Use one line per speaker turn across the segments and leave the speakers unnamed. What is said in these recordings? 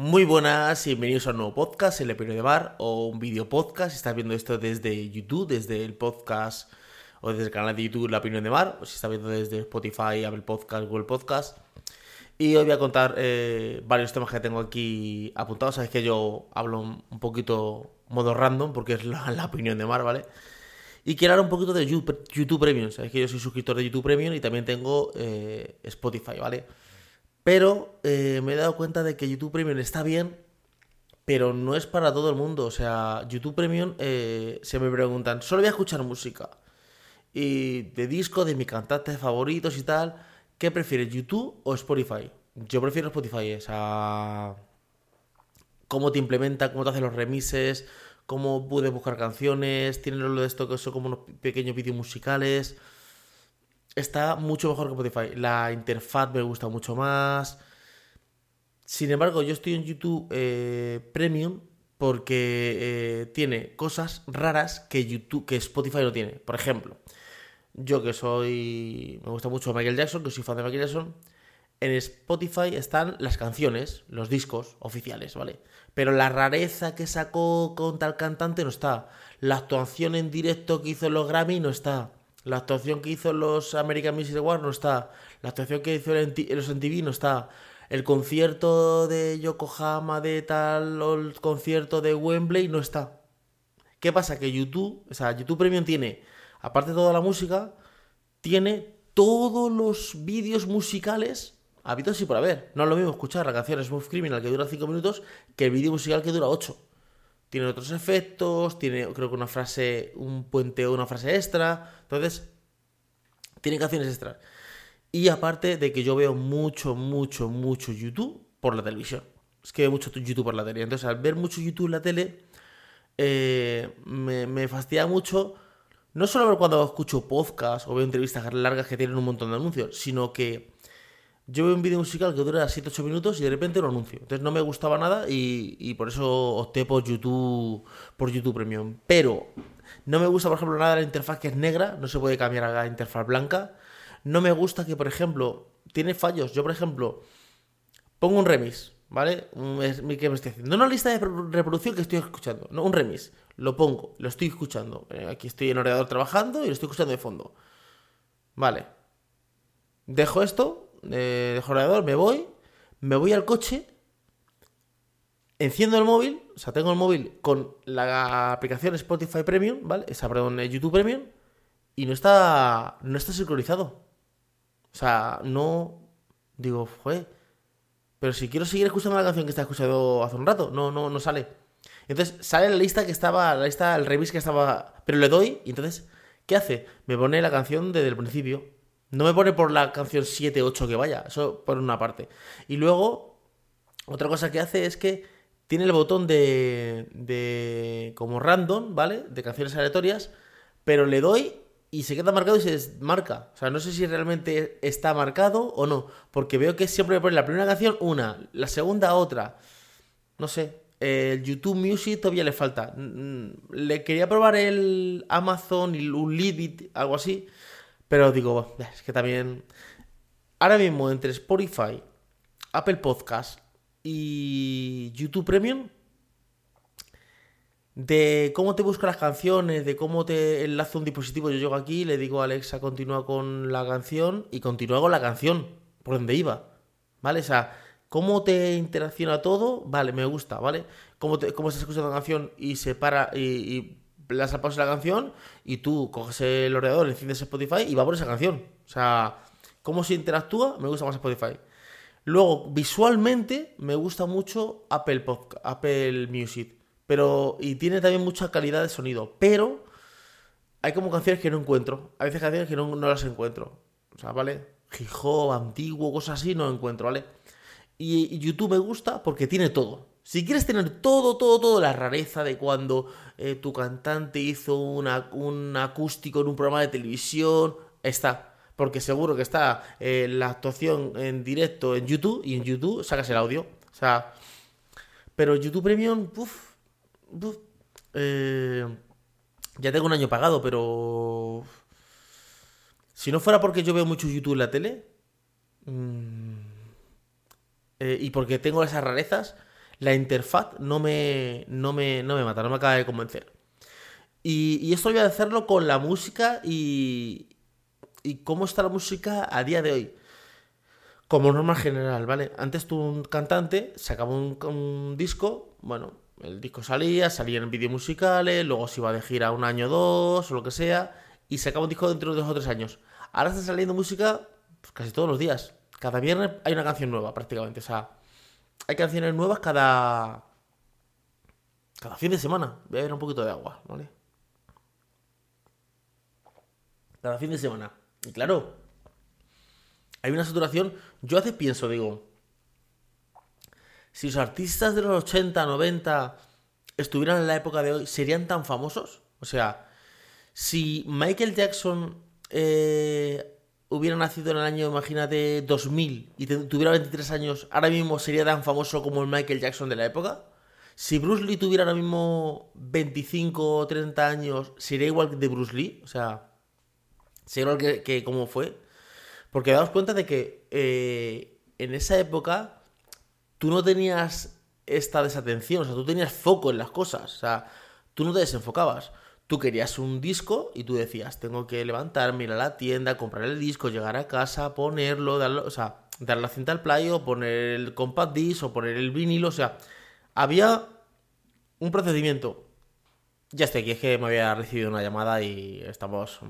Muy buenas y bienvenidos a un nuevo podcast, el Epiro de Bar, o un video podcast. Si estás viendo esto desde YouTube, desde el podcast o desde el canal de YouTube La Opinión de Mar, o si estás viendo desde Spotify, Apple Podcast, Google Podcast. Y hoy voy a contar eh, varios temas que tengo aquí apuntados. Sabes que yo hablo un poquito modo random, porque es la, opinión de Mar, ¿vale? Y quiero hablar un poquito de YouTube, Premium. Sabes que yo soy suscriptor de YouTube Premium y también tengo eh, Spotify, ¿vale? Pero eh, me he dado cuenta de que YouTube Premium está bien, pero no es para todo el mundo. O sea, YouTube Premium se me preguntan, solo voy a escuchar música y de disco de mis cantantes favoritos y tal. ¿Qué prefieres, YouTube o Spotify? Yo prefiero Spotify, o sea, cómo te implementa, cómo te hace los remises, cómo puedes buscar canciones, tiene lo de esto que son como unos pequeños vídeos musicales. Está mucho mejor que Spotify. La interfaz me gusta mucho más. Sin embargo, yo estoy en YouTube eh, Premium porque eh, tiene cosas raras que YouTube, que Spotify no tiene. Por ejemplo, yo que soy. Me gusta mucho Michael Jackson, que soy fan de Michael Jackson. En Spotify están las canciones, los discos oficiales, ¿vale? Pero la rareza que sacó con tal cantante no está. La actuación en directo que hizo en los Grammy no está. La actuación que hizo los American Music Awards no está. La actuación que hizo los MTV no está. El concierto de Yokohama de tal o el concierto de Wembley no está. ¿Qué pasa? Que YouTube, o sea, YouTube Premium tiene aparte de toda la música, tiene todos los vídeos musicales habidos y por haber. No es lo mismo escuchar la canción Smooth Criminal que dura 5 minutos que el vídeo musical que dura 8. Tiene otros efectos, tiene creo que una frase, un puente o una frase extra. Entonces, tiene canciones extras. Y aparte de que yo veo mucho, mucho, mucho YouTube por la televisión. Es que veo mucho YouTube por la tele. Entonces, al ver mucho YouTube en la tele, eh, me, me fastidia mucho no solo cuando escucho podcast o veo entrevistas largas que tienen un montón de anuncios, sino que yo veo un vídeo musical que dura 7-8 minutos y de repente lo anuncio. Entonces no me gustaba nada y, por eso opté por YouTube, por YouTube Premium. Pero no me gusta, por ejemplo, nada la interfaz que es negra, no se puede cambiar a la interfaz blanca. No me gusta que, por ejemplo, tiene fallos. Yo, por ejemplo, pongo un remix, ¿vale? ¿Qué me estoy haciendo? No una lista de reproducción que estoy escuchando, no, un remix lo pongo, lo estoy escuchando. Eh, aquí estoy en ordenador trabajando y lo estoy escuchando de fondo. Vale. Dejo esto, eh, dejo el ordenador, me voy, me voy al coche, enciendo el móvil, o sea, tengo el móvil con la aplicación Spotify Premium, ¿vale? Esa, perdón, eh, YouTube Premium, y no está, no está sincronizado. O sea, no, digo, fue. Pero si quiero seguir escuchando la canción que está escuchando hace un rato, no, no, no sale. Entonces sale la lista que estaba, la lista, el remix que estaba. Pero le doy y entonces, ¿qué hace? Me pone la canción desde el principio. No me pone por la canción 7, 8 que vaya. Eso por una parte. Y luego, otra cosa que hace es que tiene el botón de. de. como random, ¿vale? De canciones aleatorias. Pero le doy y se queda marcado y se desmarca. O sea, no sé si realmente está marcado o no. Porque veo que siempre me pone la primera canción una, la segunda otra. No sé el YouTube Music todavía le falta. Le quería probar el Amazon y un Libit, algo así. Pero digo, es que también. Ahora mismo, entre Spotify, Apple Podcast y YouTube Premium, de cómo te busca las canciones, de cómo te enlaza un dispositivo. Yo llego aquí, le digo a Alexa, continúa con la canción y continúa con la canción, por donde iba. ¿Vale? O sea ¿Cómo te interacciona todo? Vale, me gusta, ¿vale? ¿Cómo, te, cómo estás escuchando la canción y se para y, y le pausa la canción y tú coges el ordenador, enciendes Spotify y va por esa canción. O sea, cómo se interactúa, me gusta más Spotify. Luego, visualmente, me gusta mucho Apple, Podcast, Apple Music. Pero, y tiene también mucha calidad de sonido. Pero, hay como canciones que no encuentro. Hay veces canciones que no, no las encuentro. O sea, ¿vale? Hip antiguo, cosas así, no encuentro, ¿vale? Y YouTube me gusta porque tiene todo. Si quieres tener todo, todo, todo, la rareza de cuando eh, tu cantante hizo un acústico en un programa de televisión, está. Porque seguro que está eh, la actuación en directo en YouTube y en YouTube sacas el audio. O sea, pero YouTube Premium, uff, eh, ya tengo un año pagado, pero si no fuera porque yo veo mucho YouTube en la tele, eh, y porque tengo esas rarezas, la interfaz no me, no me, no me mata, no me acaba de convencer. Y, y esto voy a hacerlo con la música y, y cómo está la música a día de hoy. Como norma general, ¿vale? Antes tú, un cantante, sacaba un, un disco, bueno, el disco salía, salía en vídeos musicales, luego se iba de gira un año o dos, o lo que sea, y sacaba un disco dentro de dos o tres años. Ahora está saliendo música pues, casi todos los días. Cada viernes hay una canción nueva, prácticamente. O sea, hay canciones nuevas cada. Cada fin de semana. Voy a beber un poquito de agua, ¿vale? Cada fin de semana. Y claro, hay una saturación. Yo hace pienso, digo. Si los artistas de los 80, 90 estuvieran en la época de hoy, ¿serían tan famosos? O sea, si Michael Jackson eh, hubiera nacido en el año, imagínate, 2000 y tuviera 23 años, ahora mismo sería tan famoso como el Michael Jackson de la época. Si Bruce Lee tuviera ahora mismo 25 o 30 años, sería igual que de Bruce Lee. O sea, sería igual que, que como fue. Porque daos cuenta de que eh, en esa época tú no tenías esta desatención, o sea, tú tenías foco en las cosas, o sea, tú no te desenfocabas. Tú querías un disco y tú decías, tengo que levantarme, ir a la tienda, comprar el disco, llegar a casa, ponerlo, darlo, o sea, dar la cinta al playo, poner el compact disc o poner el vinilo, o sea, había un procedimiento. Ya estoy aquí, es que me había recibido una llamada y estamos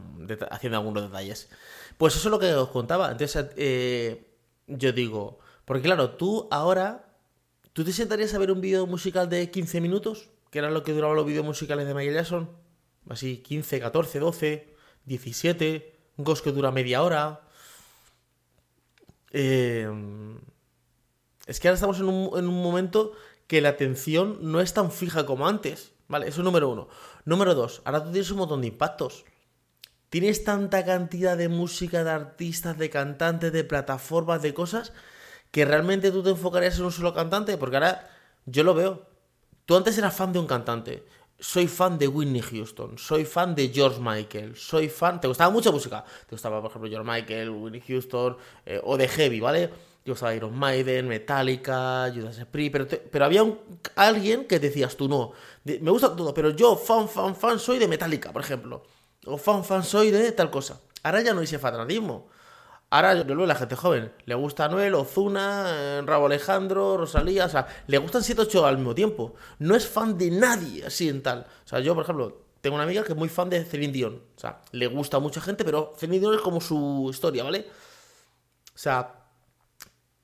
haciendo algunos detalles. Pues eso es lo que os contaba. Entonces, eh, yo digo, porque claro, tú ahora, ¿tú te sentarías a ver un vídeo musical de 15 minutos? Que era lo que duraban los vídeos musicales de Michael Jackson. Así, 15, 14, 12, 17. Un ghost que dura media hora. Eh, es que ahora estamos en un, en un momento que la atención no es tan fija como antes. ¿Vale? Eso es número uno. Número dos, ahora tú tienes un montón de impactos. Tienes tanta cantidad de música, de artistas, de cantantes, de plataformas, de cosas, que realmente tú te enfocarías en un solo cantante, porque ahora yo lo veo. Tú antes eras fan de un cantante. Soy fan de Whitney Houston, soy fan de George Michael, soy fan. ¿Te gustaba mucha música? Te gustaba, por ejemplo, George Michael, Whitney Houston, eh, o de Heavy, ¿vale? Te gustaba Iron Maiden, Metallica, Judas Priest, pero, pero había un, alguien que decías tú, no, me gusta todo, pero yo, fan, fan, fan, soy de Metallica, por ejemplo. O fan, fan, soy de tal cosa. Ahora ya no ese fanatismo. Ahora veo la gente joven. Le gusta Noel, Ozuna, Rabo Alejandro, Rosalía. O sea, le gustan 7 8 al mismo tiempo. No es fan de nadie así en tal. O sea, yo, por ejemplo, tengo una amiga que es muy fan de Celine Dion. O sea, le gusta a mucha gente, pero Celine Dion es como su historia, ¿vale? O sea,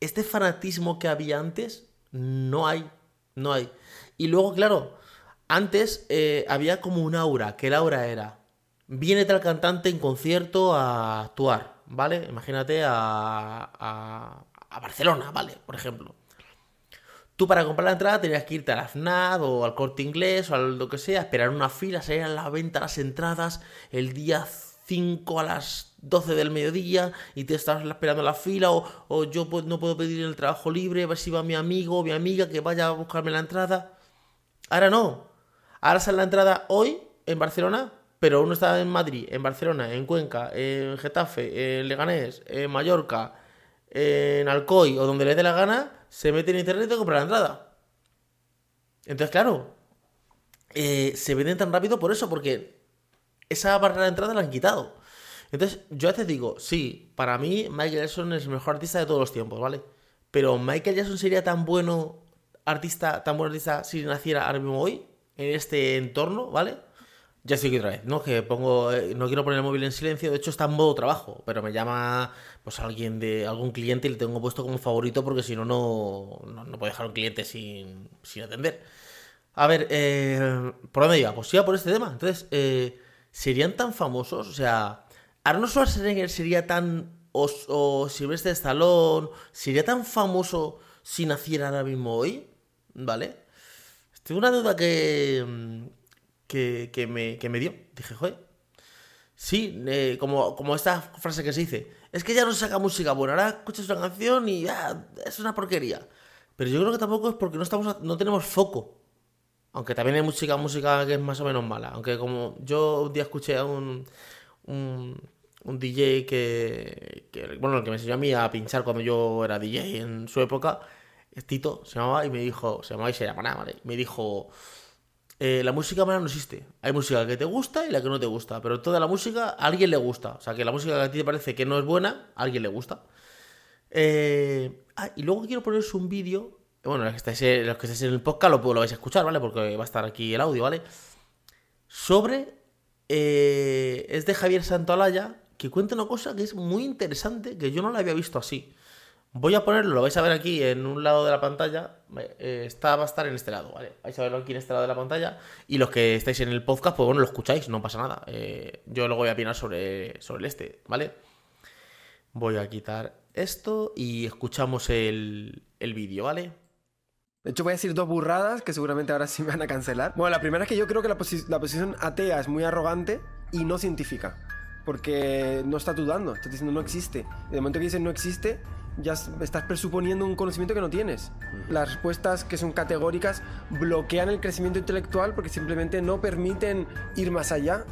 este fanatismo que había antes, no hay. No hay. Y luego, claro, antes eh, había como un aura, que el aura era. Viene tal cantante en concierto a actuar ¿vale? Imagínate a, a, Barcelona, ¿vale? Por ejemplo. Tú para comprar la entrada tenías que irte a la FNAD o al corte inglés o a lo que sea, esperar una fila, salir a la venta las entradas el día 5 a las 12 del mediodía y te estás esperando la fila o, o yo no puedo pedir el trabajo libre, a ver si va mi amigo o mi amiga que vaya a buscarme la entrada. Ahora no. Ahora sale la entrada hoy en Barcelona pero uno está en Madrid, en Barcelona, en Cuenca, en Getafe, en Leganés, en Mallorca, en Alcoy o donde le dé la gana, se mete en internet y compra la entrada. Entonces, claro, eh, se venden tan rápido por eso, porque esa barrera de entrada la han quitado. Entonces, yo a veces digo, sí, para mí Michael Jackson es el mejor artista de todos los tiempos, ¿vale? Pero Michael Jackson sería tan bueno artista, tan buen artista si naciera ahora mismo hoy, en este entorno, ¿vale? Ya sí que otra vez, ¿no? Que pongo, eh, no quiero poner el móvil en silencio, de hecho está en modo trabajo, pero me llama pues alguien de algún cliente y le tengo puesto como favorito porque si no, no, no puedo dejar a un cliente sin, sin atender. A ver, eh, ¿por dónde iba? Pues iba por este tema. Entonces, eh, ¿serían tan famosos? O sea, Arnold Schwarzenegger sería tan... o, o Silvestre Stallone, ¿sería tan famoso si naciera ahora mismo hoy? ¿Vale? Tengo una duda que que, me, que me dio. Dije, joder. Sí, eh, como, como esta frase que se dice. Es que ya no saca música bueno ahora escuchas una canción y ya, es una porquería. Pero yo creo que tampoco es porque no, estamos, no tenemos foco. Aunque también hay música, música que es más o menos mala. Aunque como yo un día escuché a un, un, DJ que, bueno, el que me enseñó a mí a pinchar cuando yo era DJ en su época, Tito se llamaba y me dijo, se llamaba y se llama nada, ¿vale? Me dijo, eh, la música mala no existe. Hay música que te gusta y la que no te gusta, pero toda la música a alguien le gusta. O sea, que la música que a ti te parece que no es buena, a alguien le gusta. Eh, ah, y luego quiero poneros un vídeo. Bueno, los que, estáis, los que estáis en el podcast lo, lo vais a escuchar, ¿vale? Porque va a estar aquí el audio, ¿vale? Sobre. Eh, es de Javier Santolaya, que cuenta una cosa que es muy interesante, que yo no la había visto así. Voy a ponerlo, lo vais a ver aquí en un lado de la pantalla. Eh, está, va a estar en este lado, ¿vale? Vais a verlo aquí en este lado de la pantalla. Y los que estáis en el podcast, pues bueno, lo escucháis, no pasa nada. Eh, yo luego voy a opinar sobre, sobre el este, ¿vale? Voy a quitar esto y escuchamos el, el vídeo, ¿vale?
De hecho, voy a decir dos burradas que seguramente ahora sí me van a cancelar. Bueno, la primera es que yo creo que la posición atea es muy arrogante y no científica. Porque no está dudando, está diciendo no existe. Y de momento que dices no existe, ya estás presuponiendo un conocimiento que no tienes. Las respuestas que son categóricas bloquean el crecimiento intelectual porque simplemente no permiten ir más allá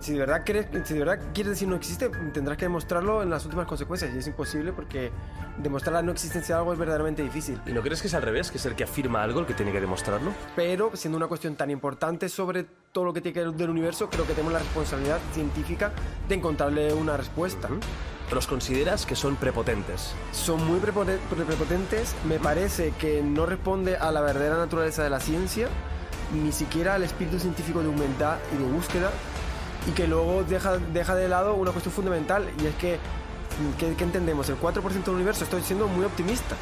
si de, verdad crees, si de verdad quieres decir no existe, tendrás que demostrarlo en las últimas consecuencias. Y es imposible porque demostrar la no existencia de algo es verdaderamente difícil.
¿Y no crees que es al revés? Que es el que afirma algo el que tiene que demostrarlo.
Pero siendo una cuestión tan importante sobre todo lo que tiene que ver del universo, creo que tenemos la responsabilidad científica de encontrarle una respuesta.
¿Los consideras que son prepotentes?
Son muy prepotentes. Me parece que no responde a la verdadera naturaleza de la ciencia, ni siquiera al espíritu científico de humildad y de búsqueda y que luego deja, deja de lado una cuestión fundamental y es que, ¿qué, entendemos? El 4% del universo, estoy siendo muy optimista.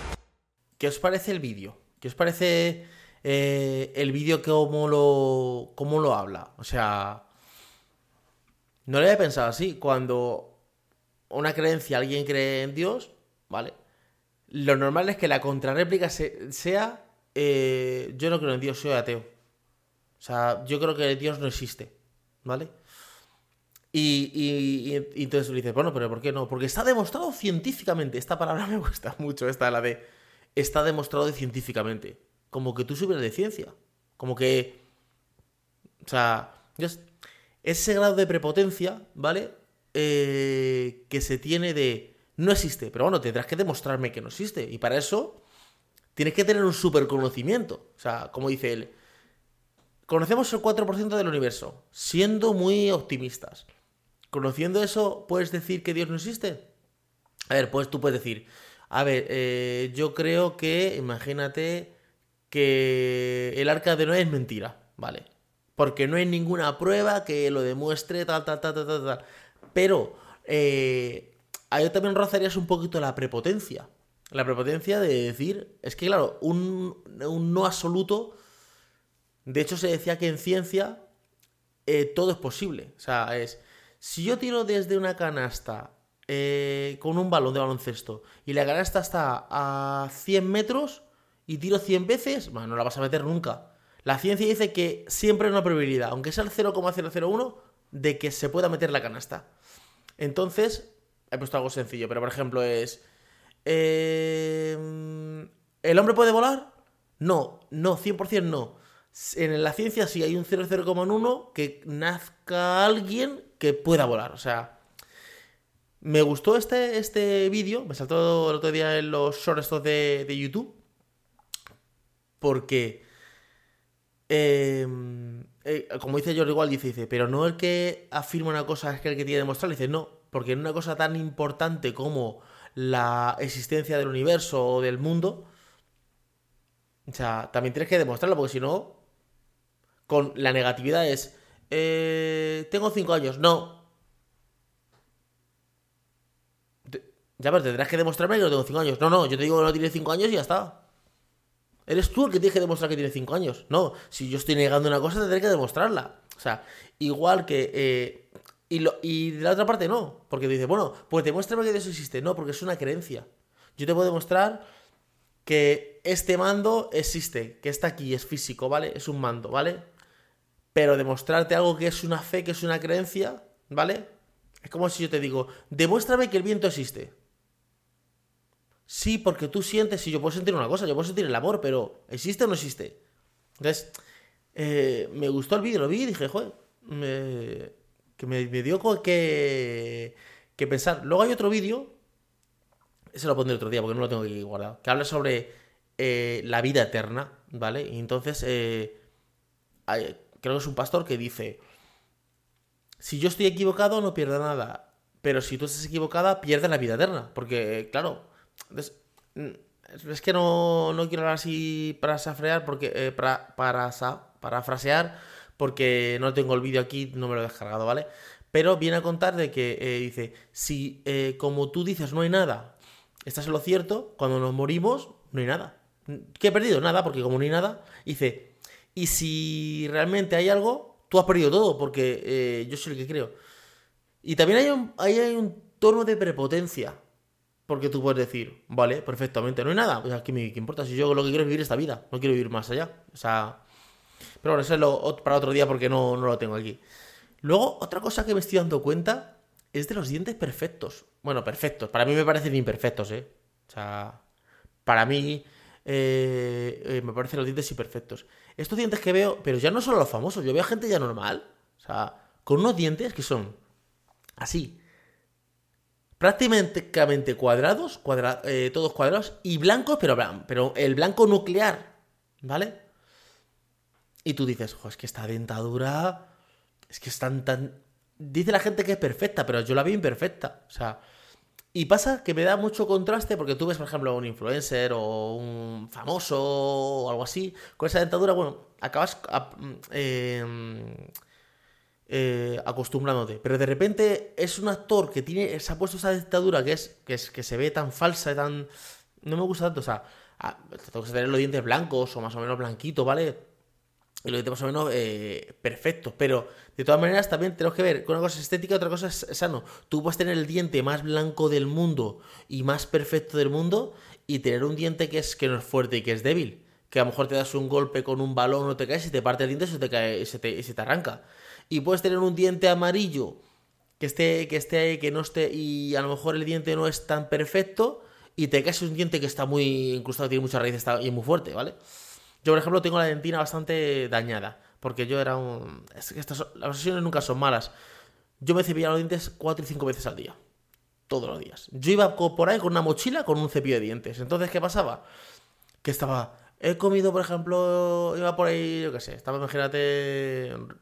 ¿Qué os parece el vídeo? ¿Qué os parece eh, el vídeo cómo lo, cómo lo habla? O sea, no lo había pensado así. Cuando una creencia, alguien cree en Dios, ¿vale? Lo normal es que la contrarréplica sea, eh, yo no creo en Dios, soy ateo. O sea, yo creo que Dios no existe, ¿vale? Y, entonces le dices, bueno, pero ¿por qué no? Porque está demostrado científicamente. Esta palabra me gusta mucho, esta, la de está demostrado científicamente. Como que tú subes de ciencia. Como que. O sea, ese grado de prepotencia, ¿vale? Eh, que se tiene de. No existe, pero bueno, tendrás que demostrarme que no existe. Y para eso tienes que tener un super conocimiento. O sea, como dice él, conocemos el 4% del universo, siendo muy optimistas. Conociendo eso, ¿puedes decir que Dios no existe? A ver, pues tú puedes decir, a ver, eh, yo creo que, imagínate que el arca de Noé es mentira, ¿vale? Porque no hay ninguna prueba que lo demuestre, tal, tal, tal, tal, tal, tal. Pero eh, ahí también rozarías un poquito la prepotencia. La prepotencia de decir, es que claro, un, no absoluto, de hecho se decía que en ciencia eh, todo es posible. O sea, es, si yo tiro desde una canasta eh, con un balón de baloncesto y la canasta está a 100 metros y tiro 100 veces, bueno, no la vas a meter nunca. La ciencia dice que siempre hay una probabilidad, aunque sea el 0,001, de que se pueda meter la canasta. Entonces, he puesto algo sencillo, pero por ejemplo es... Eh, ¿El hombre puede volar? No, no, 100% no. En la ciencia sí hay un 0,01 que nazca alguien que pueda volar. O sea, me gustó este, este vídeo, me saltó el otro día en los shorts de, YouTube, porque, em, eh, como dice Jordi igual, dice, dice, pero no el que afirma una cosa es que el que tiene que demostrar, dice, no, porque en una cosa tan importante como la existencia del universo o del mundo, o sea, también tienes que demostrarlo, porque si no, con la negatividad es, eh, tengo 5 años. No. Ya, pero tendrás que demostrarme que no tengo 5 años. No, no, yo te digo que no tiene 5 años y ya está. Eres tú el que tienes que demostrar que tiene 5 años. No, si yo estoy negando una cosa, tendré que demostrarla. O sea, igual que... Eh, y, de la otra parte no. Porque dice, bueno, pues demuéstrame que eso existe. No, porque es una creencia. Yo te puedo demostrar que este mando existe, que está aquí, es físico, ¿vale? Es un mando, ¿vale? Pero demostrarte algo que es una fe, que es una creencia, ¿vale? Es como si yo te digo, demuéstrame que el viento existe. Sí, porque tú sientes, si yo puedo sentir una cosa, yo puedo sentir el amor, pero ¿existe o no existe? Entonces, eh, me gustó el vídeo, lo vi y dije, joder, que me, dio que, que pensar. Luego hay otro vídeo, ese lo pondré otro día porque no lo tengo aquí guardado, que habla sobre eh, la vida eterna, ¿vale? Y entonces, eh, hay- creo que es un pastor que dice, si yo estoy equivocado no pierdo nada, pero si tú estás equivocada pierdes la vida eterna, porque, claro, mm, es que no, no quiero hablar así para safrear, porque, eh, para, para, sa- parafrasear, porque no tengo el vídeo aquí, no me lo he descargado, ¿vale? Pero viene a contar de que eh, dice, si eh, como tú dices no hay nada, estás en lo cierto, cuando nos morimos no hay nada. ¿Qué he perdido? Nada, porque como no hay nada, dice, y si realmente hay algo, tú has perdido todo, porque eh, yo soy el que creo. Y también hay un, hay un tono de prepotencia. Porque tú puedes decir, vale, perfectamente, no hay nada. O sea, ¿qué me importa? Si yo lo que quiero es vivir esta vida, no quiero vivir más allá. O sea. Pero bueno, eso es para otro día porque no, no lo tengo aquí. Luego, otra cosa que me estoy dando cuenta es de los dientes perfectos. Bueno, perfectos. Para mí me parecen imperfectos, ¿eh? O sea, para mí eh, eh, me parecen los dientes imperfectos. Estos dientes que veo, pero ya no solo los famosos, yo veo gente ya normal. O sea, con unos dientes que son así, prácticamente cuadrados, cuadra- eh, todos cuadrados y blancos, pero, el blanco nuclear, ¿vale? Y tú dices, jo, es que esta dentadura, es que es tan, tan... Dice la gente que es perfecta, pero yo la veo imperfecta, o sea... Y pasa que me da mucho contraste porque tú ves, por ejemplo, un influencer o un famoso o algo así, con esa dentadura, bueno, acabas a- eh, acostumbrándote. Pero de repente es un actor que tiene, se ha puesto esa dictadura que es, que es que se ve tan falsa y tan. No me gusta tanto. O sea, a- tengo que tener los dientes blancos o más o menos blanquitos, ¿vale? Y los dientes más o menos eh, perfectos. Pero de todas maneras también tenemos que ver que una cosa es estética otra cosa es sano. Tú puedes tener el diente más blanco del mundo y más perfecto del mundo y tener un diente que es que no es fuerte y que es débil. Que a lo mejor te das un golpe con un balón o te caes y te parte el diente y se te, cae, se te, se te arranca. Y puedes tener un diente amarillo que esté, que esté, que no esté, y a lo mejor el diente no es tan perfecto, y te caes un diente que está muy incrustado, tiene muchas raíces y es muy fuerte, ¿vale? Yo, por ejemplo, tengo la dentina bastante dañada, porque yo era un... Es que las obsesiones nunca son malas. Yo me cepillaba los dientes cuatro y cinco veces al día. Todos los días. Yo iba por ahí con una mochila con un cepillo de dientes. Entonces, ¿qué pasaba? que estaba. He comido, por ejemplo, iba por ahí, yo qué sé, estaba, imagínate,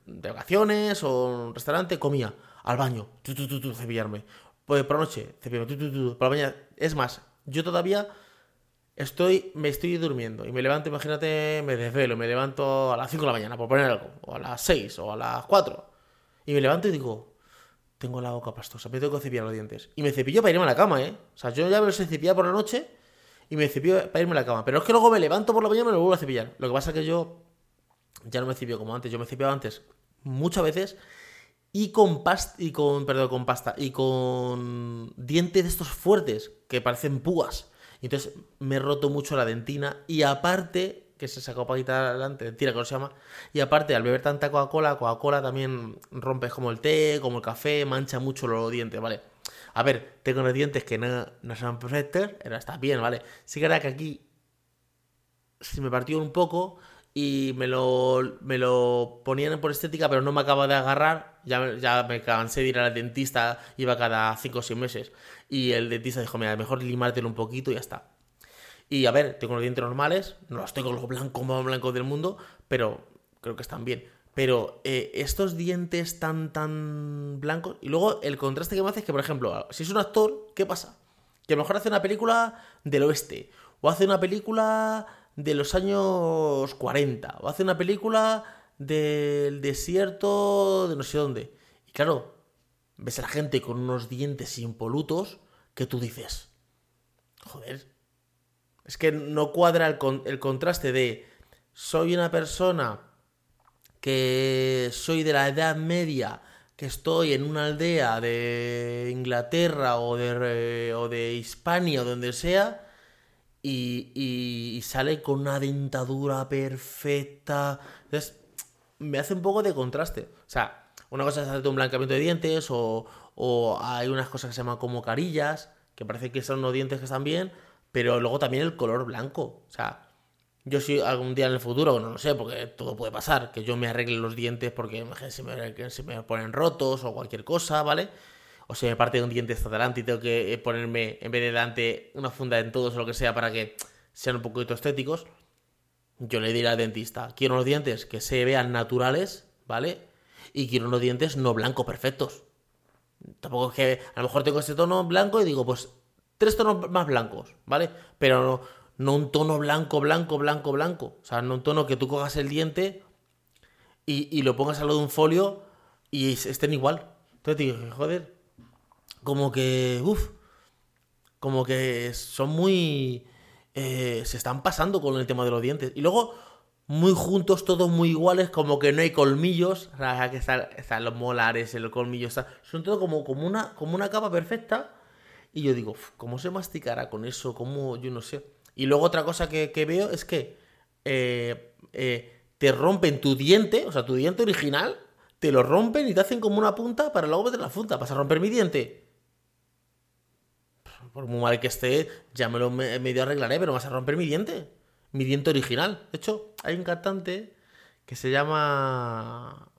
de vacaciones o en un restaurante, comía al baño, tu, tu, tu, tu, cepillarme. Pues por la noche, cepillarme, tu, por la mañana. Es más, yo todavía estoy, me estoy durmiendo y me levanto, imagínate, me desvelo, me levanto a las 5 de la mañana, por poner algo, o a las 6 o a las 4. Y me levanto y digo, tengo la boca pastosa, me tengo que cepillar los dientes. Y me cepillo para irme a la cama, ¿eh? O sea, yo ya me los he cepillado por la noche y me cepillo para irme a la cama. Pero es que luego me levanto por la mañana y me lo vuelvo a cepillar. Lo que pasa es que yo ya no me cepillo como antes. Yo me cepillaba antes muchas veces y con pasta, y con, perdón, con pasta, y con dientes de estos fuertes que parecen púas. Entonces me he roto mucho la dentina y aparte, que se sacó para quitar adelante, dentina que no se llama, y aparte al beber tanta Coca-Cola, Coca-Cola también rompes como el té, como el café, mancha mucho los dientes, ¿vale? A ver, tengo unos dientes que no, no son perfectos, pero está bien, ¿vale? Sí que era que aquí se me partió un poco y me lo, me lo ponían por estética, pero no me acaba de agarrar. Ya, ya me cansé de ir al dentista, iba cada 5 o 6 meses. Y el dentista dijo, mira, mejor limártelo un poquito y ya está. Y a ver, tengo los dientes normales, no los tengo los blancos más blancos del mundo, pero creo que están bien. Pero eh, estos dientes tan, tan blancos. Y luego el contraste que me hace es que, por ejemplo, si es un actor, ¿qué pasa? Que a lo mejor hace una película del oeste, o hace una película de los años 40, o hace una película del desierto de no sé dónde. Y claro, ves a la gente con unos dientes impolutos que tú dices, joder, es que no cuadra el, con- el contraste de soy una persona que soy de la Edad Media, que estoy en una aldea de Inglaterra o de, o de Hispania o donde sea, y, y- y sale con una dentadura perfecta. Entonces, me hace un poco de contraste. O sea, una cosa es hacerte un blanqueamiento de dientes o, o hay unas cosas que se llaman como carillas, que parece que son unos dientes que están bien, pero luego también el color blanco. O sea, yo si algún día en el futuro, no lo sé, porque todo puede pasar, que yo me arregle los dientes porque se me, se me ponen rotos o cualquier cosa, ¿vale? O se me parte un diente hasta adelante y tengo que eh, ponerme, en vez de delante, una funda en todos o lo que sea para que sean un poquito estéticos, yo le diré al dentista, quiero unos dientes que se vean naturales, ¿vale? Y quiero unos dientes no blancos perfectos. Tampoco es que a lo mejor tengo este tono blanco y digo, pues tres tonos más blancos, ¿vale? Pero no, no un tono blanco, blanco, blanco, blanco. O sea, no un tono que tú cojas el diente y, lo pongas al lado de un folio y estén igual. Entonces digo, joder, como que, uff, como que son muy... eh, se están pasando con el tema de los dientes. Y luego, muy juntos, todos muy iguales, como que no hay colmillos. O sea, que están, están los molares, el colmillo, son todo como, como, una, como una capa perfecta. Y yo digo, "Uf, ¿cómo se masticará con eso? ¿Cómo? Yo no sé. Y luego otra cosa que, veo es que eh, eh, te rompen tu diente, o sea, tu diente original, te lo rompen y te hacen como una punta para luego meter la punta. ¿Vas a romper mi diente? Por muy mal que esté, ya me lo me- medio arreglaré, pero vas a romper mi diente. Mi diente original. De hecho, hay un cantante que se llama.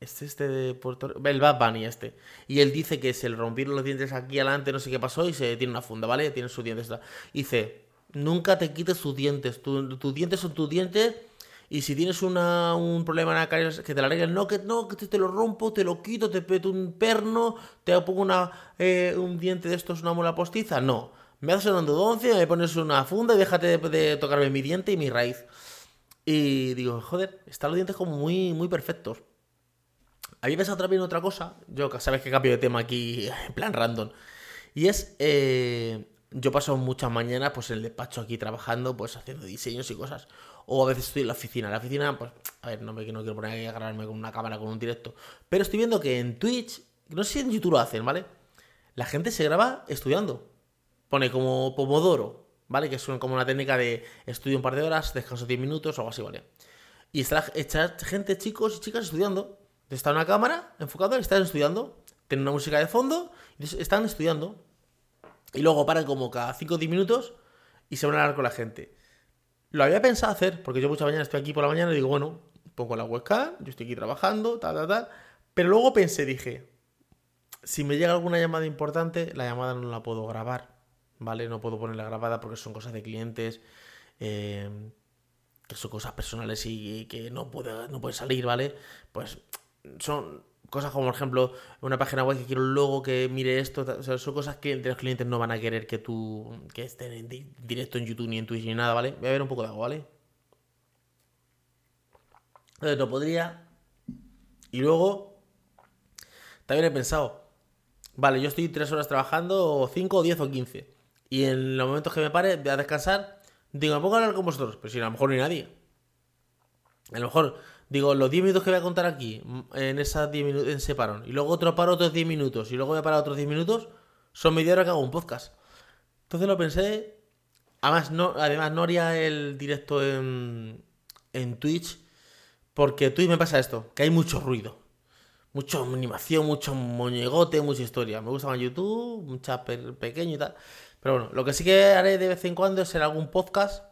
Este, este de Puerto Rico. El Bad Bunny, este. Y él dice que se le rompieron los dientes aquí adelante, no sé qué pasó, y se tiene una funda, ¿vale? Tiene sus dientes. Dice: Nunca te quites tus dientes. Tu- tus dientes son tus dientes. Y si tienes una, un problema en la caries, que te la arreglen, no, que no, que te, lo rompo, te lo quito, te peto un perno, te pongo una, eh, un diente de estos, una muela postiza. No. Me haces endodoncia, me pones una funda y déjate de, de tocarme mi diente y mi raíz. Y digo, joder, están los dientes como muy, muy perfectos. Había pensado también otra cosa. Yo, sabes que cambio de tema aquí en plan random. Y es, eh, yo paso muchas mañanas pues en el despacho aquí trabajando, pues haciendo diseños y cosas. O a veces estoy en la oficina. La oficina, pues, a ver, no me no quiero poner aquí a grabarme con una cámara, con un directo. Pero estoy viendo que en Twitch, no sé si en YouTube lo hacen, ¿vale? La gente se graba estudiando. Pone como Pomodoro, ¿vale? Que es como una técnica de estudio un par de horas, descanso 10 minutos o algo así, ¿vale? Y está, está gente, chicos y chicas, estudiando. Está una cámara enfocada están estudiando. Tienen una música de fondo están estudiando. Y luego paran como cada 5 o 10 minutos y se van a hablar con la gente. Lo había pensado hacer, porque yo muchas mañanas estoy aquí por la mañana y digo, bueno, pongo la webcam, yo estoy aquí trabajando, tal, tal, tal. Pero luego pensé, dije, si me llega alguna llamada importante, la llamada no la puedo grabar, ¿vale? No puedo ponerla grabada porque son cosas de clientes, eh, que son cosas personales y, que no puede, no puede salir, ¿vale? Pues son cosas como, por ejemplo, una página web que quiero un logo que mire esto, o sea, son cosas que entre los clientes no van a querer que tú, que estén en di- directo en YouTube ni en Twitch ni nada, ¿vale? Voy a ver un poco de agua, ¿vale? Entonces, no podría. Y luego, también he pensado, vale, yo estoy tres horas trabajando, o cinco, o diez, o quince. Y en los momentos que me pare, voy a descansar, digo, me pongo a hablar con vosotros, pero si a lo mejor no hay nadie. A lo mejor, digo, los 10 minutos que voy a contar aquí, en esas 10 minutos, en ese parón, y luego otro paro otros 10 minutos, y luego voy a parar otros 10 minutos, son media hora que hago un podcast. Entonces lo pensé, además no, además no haría el directo en, en Twitch, porque Twitch me pasa esto, que hay mucho ruido. Mucha animación, mucho moñegote, mucha historia. Me gusta más YouTube, un chat pe- pequeño y tal. Pero bueno, lo que sí que haré de vez en cuando es hacer algún podcast,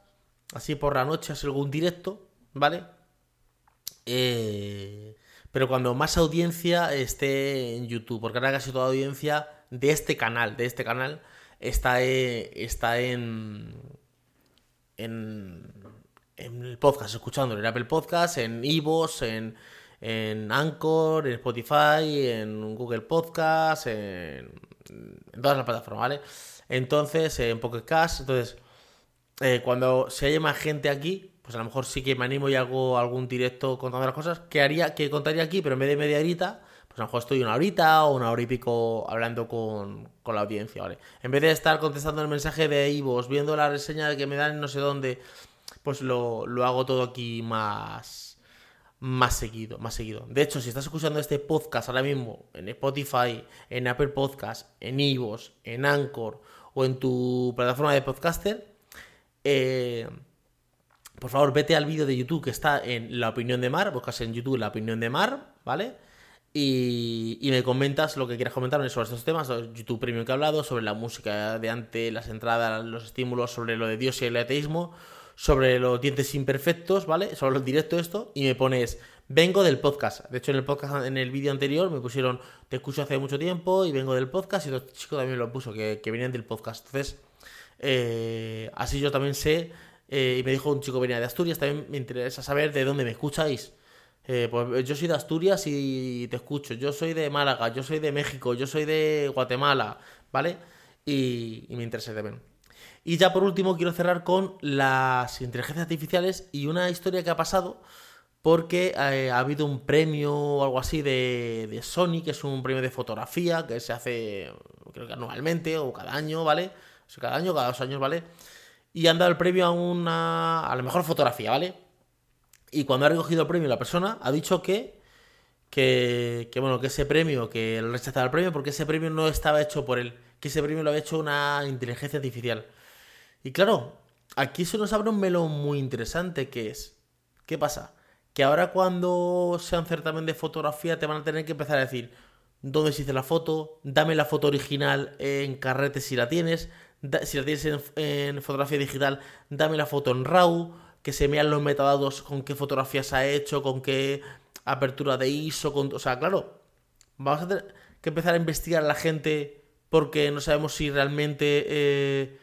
así por la noche, hacer algún directo, ¿vale? Eh, pero cuando más audiencia esté en YouTube, porque ahora casi toda audiencia de este canal, de este canal, está, eh, está en, en, en el podcast, escuchándolo, en Apple Podcast, en Ivos, en, en Anchor, en Spotify, en Google Podcast, en, en todas las plataformas, ¿vale? Entonces, en Pocket Cast, entonces, eh, cuando se haya más gente aquí, pues a lo mejor sí que me animo y hago algún directo contando las cosas. Que haría, que contaría aquí, pero en vez de media horita, pues a lo mejor estoy una horita o una hora y pico hablando con, con la audiencia, ¿vale? En vez de estar contestando el mensaje de Ivos, viendo la reseña que me dan en no sé dónde, pues lo, lo hago todo aquí más, más seguido, más seguido. De hecho, si estás escuchando este podcast ahora mismo en Spotify, en Apple Podcast, en Ivos, en Anchor o en tu plataforma de podcaster, eh, por favor, vete al vídeo de YouTube que está en La Opinión de Mar, buscas en YouTube La Opinión de Mar, ¿vale? Y, y me comentas lo que quieras comentarme sobre estos temas, sobre YouTube Premium que he hablado, sobre la música de antes, las entradas, los estímulos, sobre lo de Dios y el ateísmo, sobre los dientes imperfectos, ¿vale? Sobre el directo esto, y me pones, vengo del podcast. De hecho, en el podcast, en el vídeo anterior, me pusieron, te escucho hace mucho tiempo y vengo del podcast, y otro chico también lo puso, que, que venían del podcast. Entonces, Eh, así yo también sé, eh, y me dijo un chico venía de Asturias, también me interesa saber de dónde me escucháis. Eh, pues yo soy de Asturias y te escucho. Yo soy de Málaga, yo soy de México, yo soy de Guatemala, ¿vale? Y, y me interesa también. Y ya por último quiero cerrar con las inteligencias artificiales y una historia que ha pasado porque eh, ha habido un premio o algo así de, de, Sony, que es un premio de fotografía que se hace creo que anualmente o cada año, ¿vale? O sea, cada año, cada dos años, ¿vale? Y han dado el premio a una a la mejor fotografía, ¿vale? Y cuando ha recogido el premio la persona ha dicho que que, que bueno, que ese premio, que él rechazaba el premio porque ese premio no estaba hecho por él, que ese premio lo había hecho una inteligencia artificial. Y claro, aquí se nos abre un melón muy interesante que es, ¿qué pasa? Que ahora cuando sea un certamen de fotografía te van a tener que empezar a decir dónde se hizo la foto, dame la foto original en carrete si la tienes, si la tienes en, en, fotografía digital, dame la foto en RAW, que se vean los metadatos con qué fotografías ha hecho, con qué apertura de ISO, con, o sea, claro, vamos a tener que empezar a investigar a la gente porque no sabemos si realmente eh,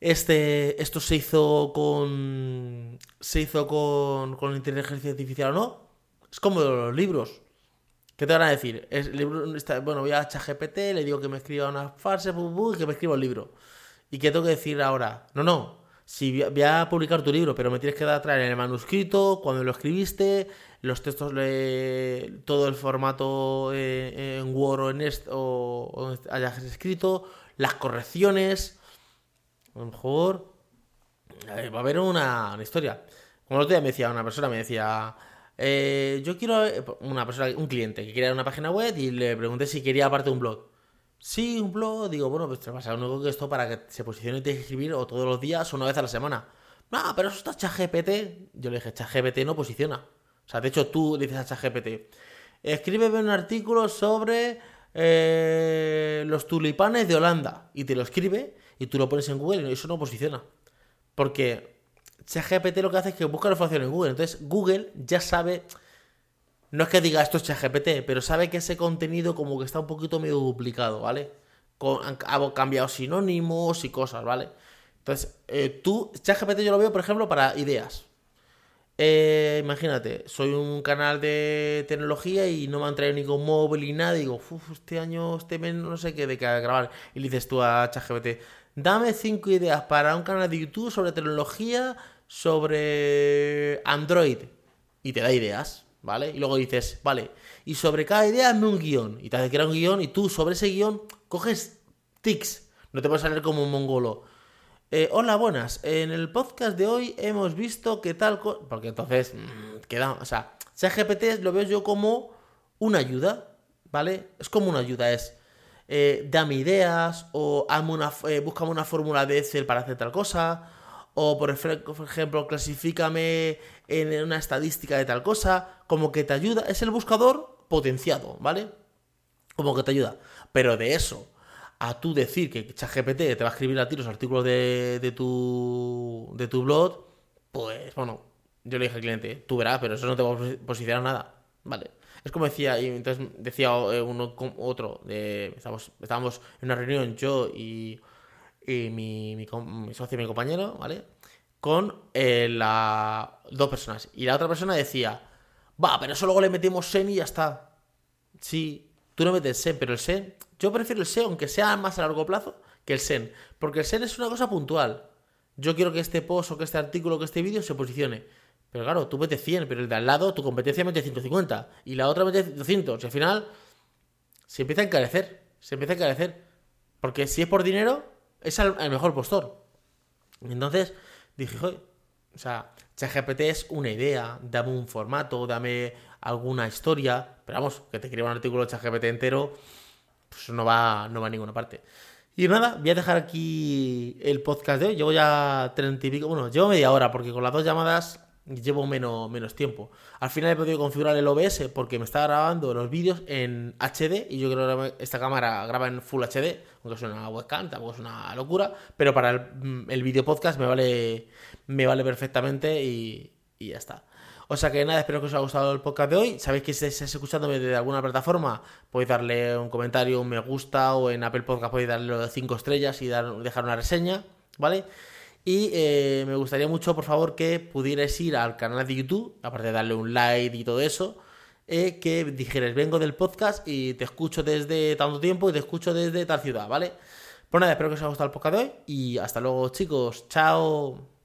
este, esto se hizo con. Se hizo con, con inteligencia artificial o no. Es como los libros. ¿Qué te van a decir? Bueno, voy a ChatGPT, le digo que me escriba una farsa y que me escriba un libro. ¿Y qué tengo que decir ahora? No, no. Si voy a publicar tu libro, pero me tienes que dar traer en el manuscrito, cuando lo escribiste, los textos, le, todo el formato eh, en Word o en este, o, o hayas escrito, las correcciones a lo mejor va a haber una, una, historia. Como el otro día me decía una persona, me decía, eh, yo quiero, una persona, un cliente que quería una página web y le pregunté si quería aparte un blog. Sí, un blog, digo, bueno, pues te pasa único que esto para que se posicione y te escribir o todos los días o una vez a la semana. No, pero eso está ChatGPT. Yo le dije, ChatGPT no posiciona. O sea, de hecho tú dices a ChatGPT, escríbeme un artículo sobre eh, los tulipanes de Holanda. Y te lo escribe y tú lo pones en Google y eso no posiciona. Porque ChatGPT lo que hace es que busca la información en Google. Entonces Google ya sabe, no es que diga esto es ChatGPT, pero sabe que ese contenido como que está un poquito medio duplicado, ¿vale? Con, han, cambiado sinónimos y cosas, ¿vale? Entonces, eh, tú, ChatGPT yo lo veo, por ejemplo, para ideas. Eh, imagínate, soy un canal de tecnología y no me han traído ningún móvil y nada. Y digo, este año, este mes, no sé qué de qué grabar. Y le dices tú a ChatGPT, dame cinco ideas para un canal de YouTube sobre tecnología, sobre Android. Y te da ideas, ¿vale? Y luego dices, vale, y sobre cada idea hazme un guion. Y te hace crear un guion y tú sobre ese guion coges tics. No te puedes salir como un mongolo. Eh, hola, buenas. En el podcast de hoy hemos visto que tal... Porque entonces mmm, queda... O sea, ChatGPT lo veo yo como una ayuda, ¿vale? Es como una ayuda, es... Eh, dame ideas o hazme una, eh, búscame una fórmula de Excel para hacer tal cosa o por ejemplo clasifícame en una estadística de tal cosa como que te ayuda. Es el buscador potenciado vale como que te ayuda. Pero de eso a tú decir que ChatGPT te va a escribir a ti los artículos de, de tu de tu blog pues bueno yo le dije al cliente tú verás pero eso no te va a posicionar nada vale es como decía, y entonces decía uno otro, de, estábamos, estábamos en una reunión yo y, y mi, mi, mi, socio y mi compañero, ¿vale? Con eh, la, dos personas. Y la otra persona decía, va, pero eso luego le metemos SEN y ya está. Sí, tú no metes SEN, pero el SEN, yo prefiero el SEN, aunque sea más a largo plazo, que el SEN. Porque el SEN es una cosa puntual. Yo quiero que este post o que este artículo o que este vídeo se posicione. Pero claro, tú metes 100, pero el de al lado, tu competencia mete 150. Y la otra mete 200. Y al final se empieza a encarecer. Se empieza a encarecer. Porque si es por dinero, es el, el mejor postor. Y entonces dije, joder, o sea, ChatGPT es una idea. Dame un formato, dame alguna historia. Pero vamos, que te escriba un artículo de ChatGPT entero, pues no va, no va a ninguna parte. Y nada, voy a dejar aquí el podcast de hoy. Llevo ya treinta y pico. Bueno, llevo media hora porque con las dos llamadas llevo menos, menos tiempo. Al final he podido configurar el OBS porque me está grabando los vídeos en HD y yo creo que esta cámara graba en Full HD, aunque es una webcam, tampoco es una locura, pero para el, el vídeo podcast me vale, me vale perfectamente y, y ya está. O sea que nada, espero que os haya gustado el podcast de hoy. Sabéis que si estáis escuchándome desde alguna plataforma, podéis darle un comentario, un me gusta, o en Apple Podcast podéis darle 5 estrellas y dar, dejar una reseña, ¿vale? Y eh, me gustaría mucho, por favor, que pudierais ir al canal de YouTube, aparte de darle un like y todo eso, eh, que dijerais, vengo del podcast y te escucho desde tanto tiempo y te escucho desde tal ciudad, ¿vale? Pues nada, espero que os haya gustado el podcast de hoy y hasta luego, chicos. Chao.